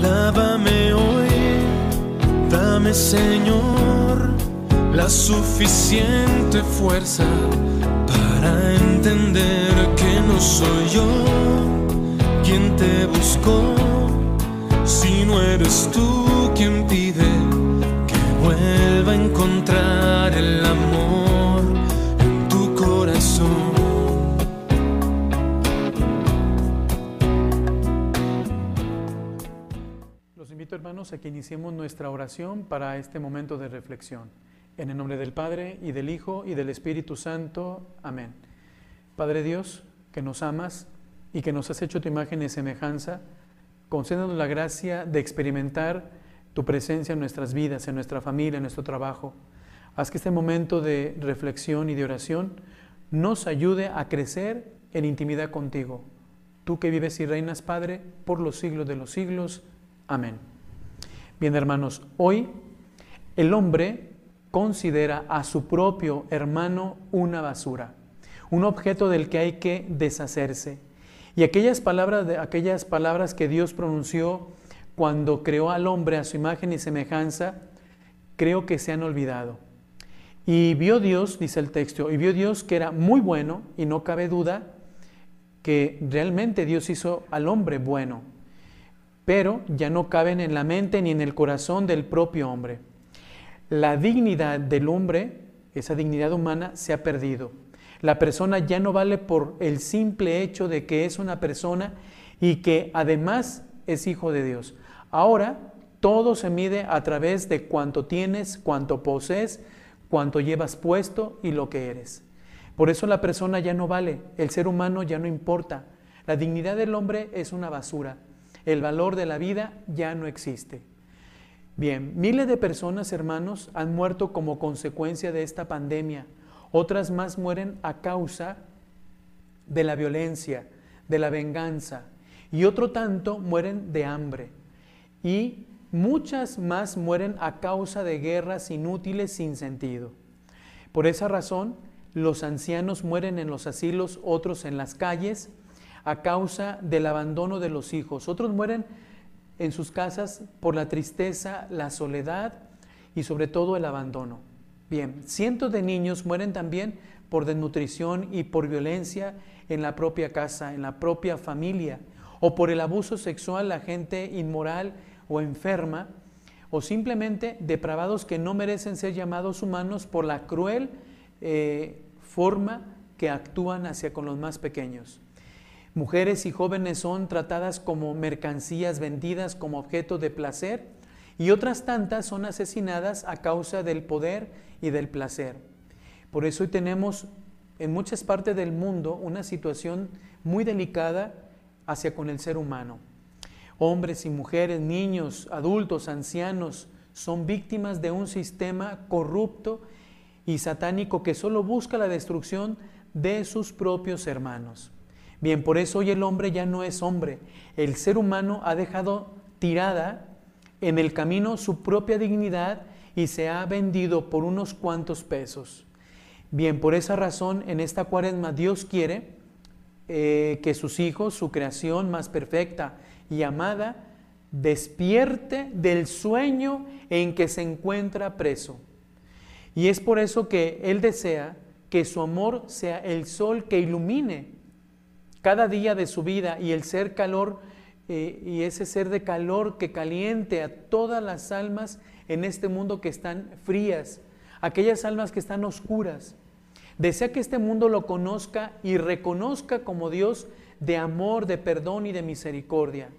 Lávame hoy, dame Señor la suficiente fuerza para entender soy yo quien te buscó, si no eres tú quien pide que vuelva a encontrar el amor en tu corazón. Los invito hermanos a que iniciemos nuestra oración para este momento de reflexión. En el nombre del Padre y del Hijo y del Espíritu Santo. Amén. Padre Dios, que nos amas y que nos has hecho tu imagen y semejanza, concédenos la gracia de experimentar tu presencia en nuestras vidas, en nuestra familia, en nuestro trabajo. Haz que este momento de reflexión y de oración nos ayude a crecer en intimidad contigo. Tú que vives y reinas, Padre, por los siglos de los siglos. Amén. Bien, hermanos, hoy el hombre considera a su propio hermano una basura, un objeto del que hay que deshacerse. Y aquellas palabras, aquellas palabras que Dios pronunció cuando creó al hombre a su imagen y semejanza, creo que se han olvidado. Y vio Dios, dice el texto, y vio Dios que era muy bueno, y no cabe duda que realmente Dios hizo al hombre bueno, pero ya no caben en la mente ni en el corazón del propio hombre. La dignidad del hombre, esa dignidad humana, se ha perdido. La persona ya no vale por el simple hecho de que es una persona y que además es hijo de Dios. Ahora todo se mide a través de cuánto tienes, cuánto posees, cuánto llevas puesto y lo que eres. Por eso la persona ya no vale, el ser humano ya no importa. La dignidad del hombre es una basura. El valor de la vida ya no existe. Bien, miles de personas, hermanos, han muerto como consecuencia de esta pandemia. Otras más mueren a causa de la violencia, de la venganza. Y otro tanto mueren de hambre. Y muchas más mueren a causa de guerras inútiles sin sentido. Por esa razón, los ancianos mueren en los asilos, otros en las calles, a causa del abandono de los hijos. Otros mueren en sus casas por la tristeza, la soledad y sobre todo el abandono. Bien, cientos de niños mueren también por desnutrición y por violencia en la propia casa, en la propia familia, o por el abuso sexual, la gente inmoral o enferma, o simplemente depravados que no merecen ser llamados humanos por la cruel eh, forma que actúan hacia con los más pequeños. Mujeres y jóvenes son tratadas como mercancías vendidas como objeto de placer y otras tantas son asesinadas a causa del poder y del placer. Por eso hoy tenemos en muchas partes del mundo una situación muy delicada hacia con el ser humano. Hombres y mujeres, niños, adultos, ancianos son víctimas de un sistema corrupto y satánico que solo busca la destrucción de sus propios hermanos. Bien, por eso hoy el hombre ya no es hombre. El ser humano ha dejado tirada en el camino su propia dignidad y se ha vendido por unos cuantos pesos. Bien, por esa razón en esta cuaresma Dios quiere eh, que sus hijos, su creación más perfecta y amada, despierte del sueño en que se encuentra preso. Y es por eso que Él desea que su amor sea el sol que ilumine cada día de su vida y el ser calor y ese ser de calor que caliente a todas las almas en este mundo que están frías, aquellas almas que están oscuras. Desea que este mundo lo conozca y reconozca como Dios de amor, de perdón y de misericordia.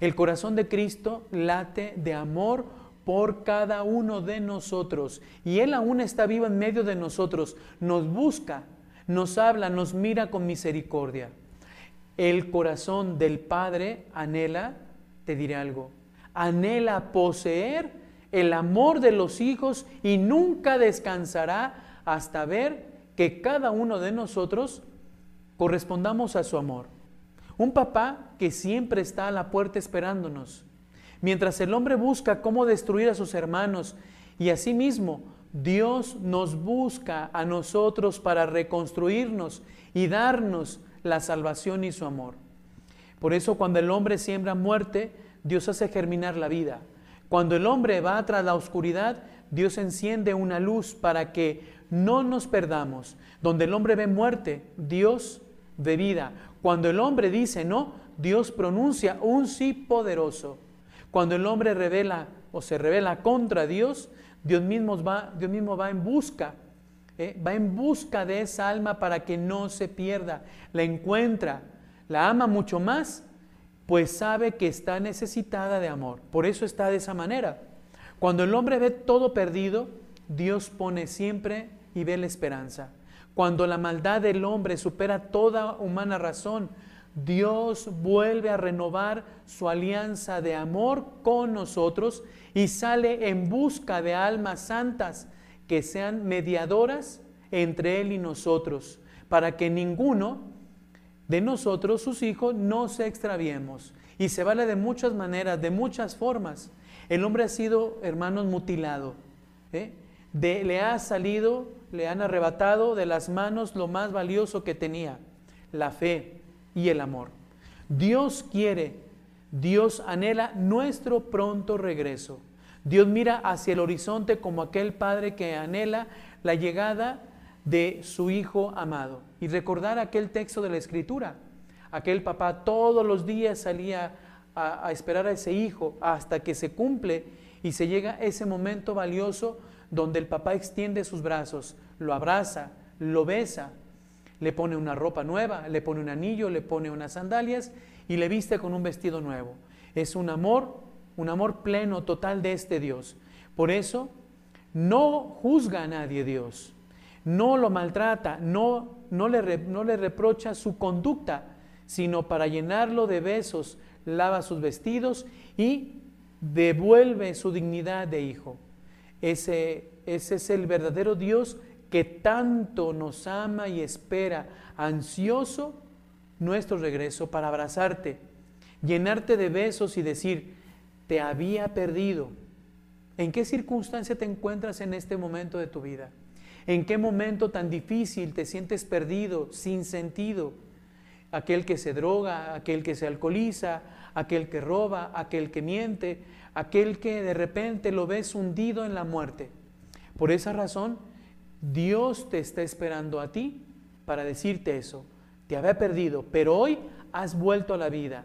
El corazón de Cristo late de amor por cada uno de nosotros y Él aún está vivo en medio de nosotros, nos busca, nos habla, nos mira con misericordia. El corazón del Padre anhela, te diré algo, anhela poseer el amor de los hijos y nunca descansará hasta ver que cada uno de nosotros correspondamos a su amor. Un papá que siempre está a la puerta esperándonos. Mientras el hombre busca cómo destruir a sus hermanos y asimismo Dios nos busca a nosotros para reconstruirnos y darnos la salvación y su amor. Por eso cuando el hombre siembra muerte, Dios hace germinar la vida. Cuando el hombre va tras la oscuridad, Dios enciende una luz para que no nos perdamos. Donde el hombre ve muerte, Dios ve vida. Cuando el hombre dice no, Dios pronuncia un sí poderoso. Cuando el hombre revela o se revela contra Dios, Dios mismo va, Dios mismo va en busca, ¿eh? va en busca de esa alma para que no se pierda, la encuentra, la ama mucho más, pues sabe que está necesitada de amor. Por eso está de esa manera. Cuando el hombre ve todo perdido, Dios pone siempre y ve la esperanza. Cuando la maldad del hombre supera toda humana razón, Dios vuelve a renovar su alianza de amor con nosotros y sale en busca de almas santas que sean mediadoras entre Él y nosotros, para que ninguno de nosotros, sus hijos, no se extraviemos. Y se vale de muchas maneras, de muchas formas. El hombre ha sido, hermanos, mutilado. ¿eh? De, le ha salido, le han arrebatado de las manos lo más valioso que tenía, la fe y el amor. Dios quiere, Dios anhela nuestro pronto regreso. Dios mira hacia el horizonte como aquel padre que anhela la llegada de su hijo amado. Y recordar aquel texto de la escritura. Aquel papá todos los días salía a, esperar a ese hijo hasta que se cumple y se llega ese momento valioso donde el papá extiende sus brazos, lo abraza, lo besa, le pone una ropa nueva, le pone un anillo, le pone unas sandalias y le viste con un vestido nuevo. Es un amor, un amor pleno, total de este Dios. Por eso no juzga a nadie Dios, no lo maltrata, no, no, le, no le reprocha su conducta, sino para llenarlo de besos, lava sus vestidos y devuelve su dignidad de hijo. Ese, ese es el verdadero Dios que tanto nos ama y espera, ansioso nuestro regreso para abrazarte, llenarte de besos y decir, te había perdido. ¿En qué circunstancia te encuentras en este momento de tu vida? ¿En qué momento tan difícil te sientes perdido, sin sentido? Aquel que se droga, aquel que se alcoholiza, aquel que roba, aquel que miente, aquel que de repente lo ves hundido en la muerte. Por esa razón, Dios te está esperando a ti para decirte eso. Te había perdido, pero hoy has vuelto a la vida.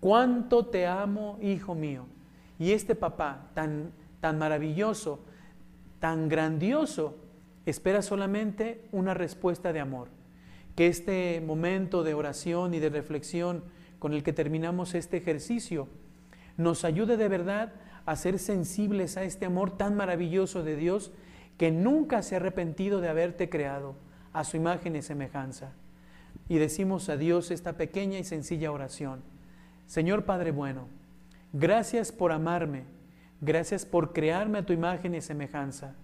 Cuánto te amo, hijo mío. Y este papá tan, tan maravilloso, tan grandioso, espera solamente una respuesta de amor. Que este momento de oración y de reflexión con el que terminamos este ejercicio nos ayude de verdad a ser sensibles a este amor tan maravilloso de Dios que nunca se ha arrepentido de haberte creado a su imagen y semejanza. Y decimos a Dios esta pequeña y sencilla oración. Señor Padre bueno, gracias por amarme, gracias por crearme a tu imagen y semejanza.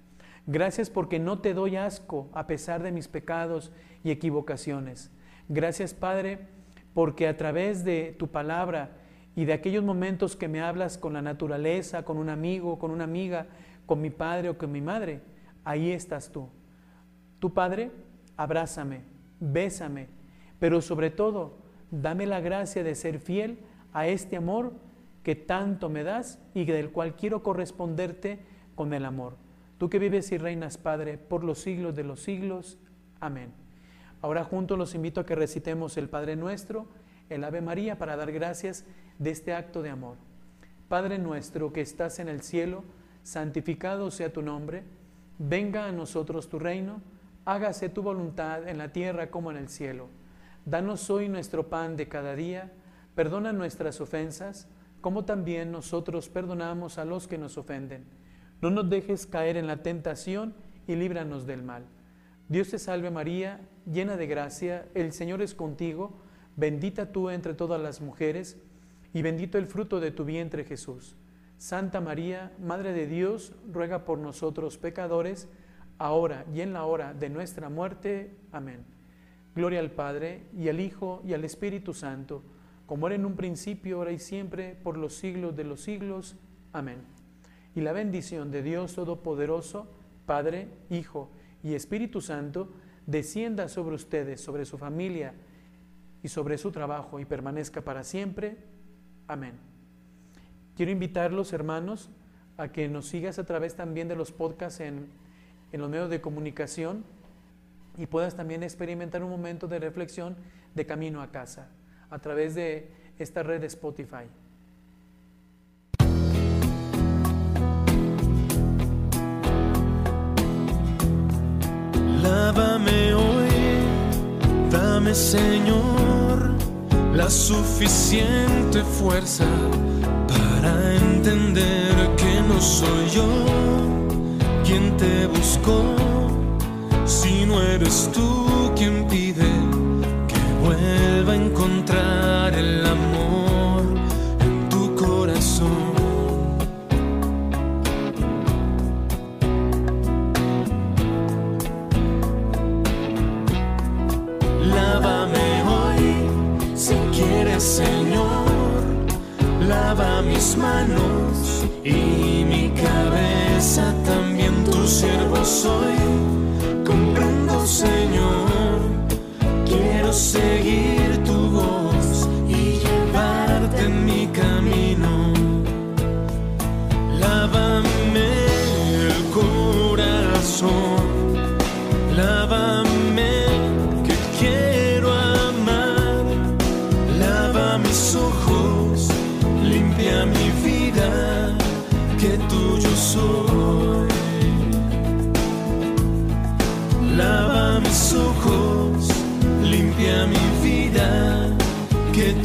Gracias porque no te doy asco a pesar de mis pecados y equivocaciones. Gracias Padre porque a través de tu palabra y de aquellos momentos que me hablas con la naturaleza, con un amigo, con una amiga, con mi padre o con mi madre, ahí estás tú. Tu Padre, abrázame, bésame, pero sobre todo, dame la gracia de ser fiel a este amor que tanto me das y del cual quiero corresponderte con el amor. Tú que vives y reinas, Padre, por los siglos de los siglos. Amén. Ahora juntos los invito a que recitemos el Padre nuestro, el Ave María, para dar gracias de este acto de amor. Padre nuestro que estás en el cielo, santificado sea tu nombre Venga a nosotros tu reino, hágase tu voluntad en la tierra como en el cielo. Danos hoy nuestro pan de cada día, perdona nuestras ofensas, como también nosotros perdonamos a los que nos ofenden. No nos dejes caer en la tentación y líbranos del mal. Dios te salve María, llena de gracia, el Señor es contigo, bendita tú entre todas las mujeres, y bendito el fruto de tu vientre Jesús. Santa María, Madre de Dios, ruega por nosotros pecadores, ahora y en la hora de nuestra muerte. Amén. Gloria al Padre, y al Hijo, y al Espíritu Santo, como era en un principio, ahora y siempre, por los siglos de los siglos. Amén. Y la bendición de Dios Todopoderoso, Padre, Hijo y Espíritu Santo, descienda sobre ustedes, sobre su familia y sobre su trabajo, y permanezca para siempre. Amén. Quiero invitarlos, hermanos, a que nos sigas a través también de los podcasts en, en los medios de comunicación y puedas también experimentar un momento de reflexión de camino a casa a través de esta red de Spotify. Lávame hoy, dame Señor la suficiente fuerza para entender que no soy yo quien te buscó, si no eres tú quien pide vuelva a encontrar el amor llevarte en mi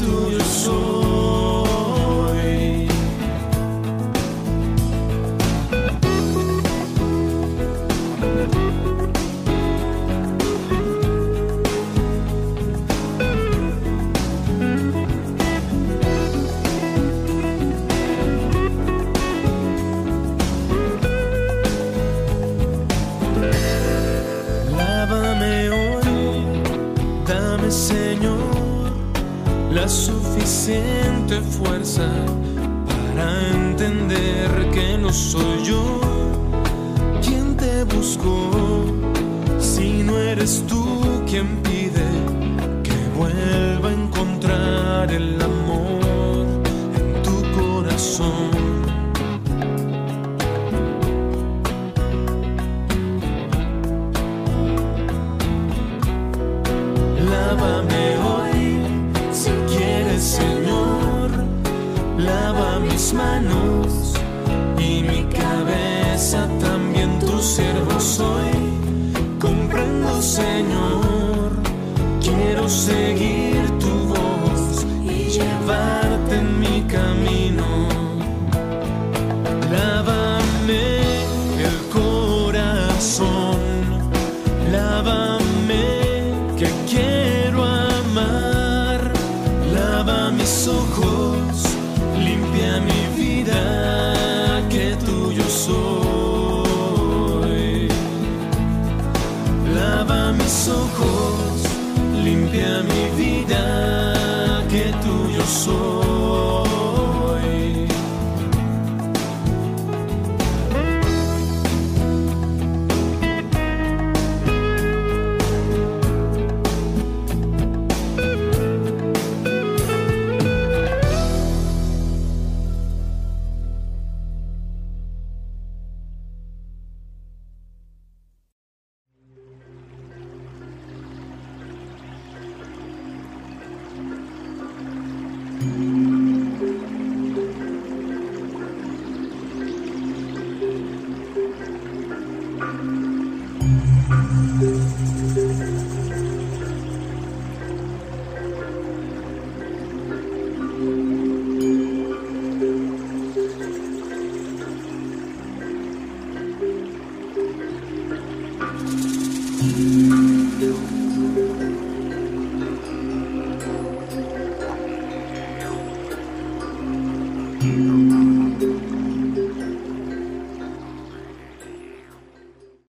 que tuyo soy. La suficiente fuerza para entender que no soy yo quien te buscó, si no eres tú quien pide que vuelva a encontrar el amor Manos y mi cabeza también tu siervo soy. Comprendo, Señor. Quiero seguir tu voz y llevarte en mi camino. Lávame el corazón, lávame que quiero amar, lava mis ojos,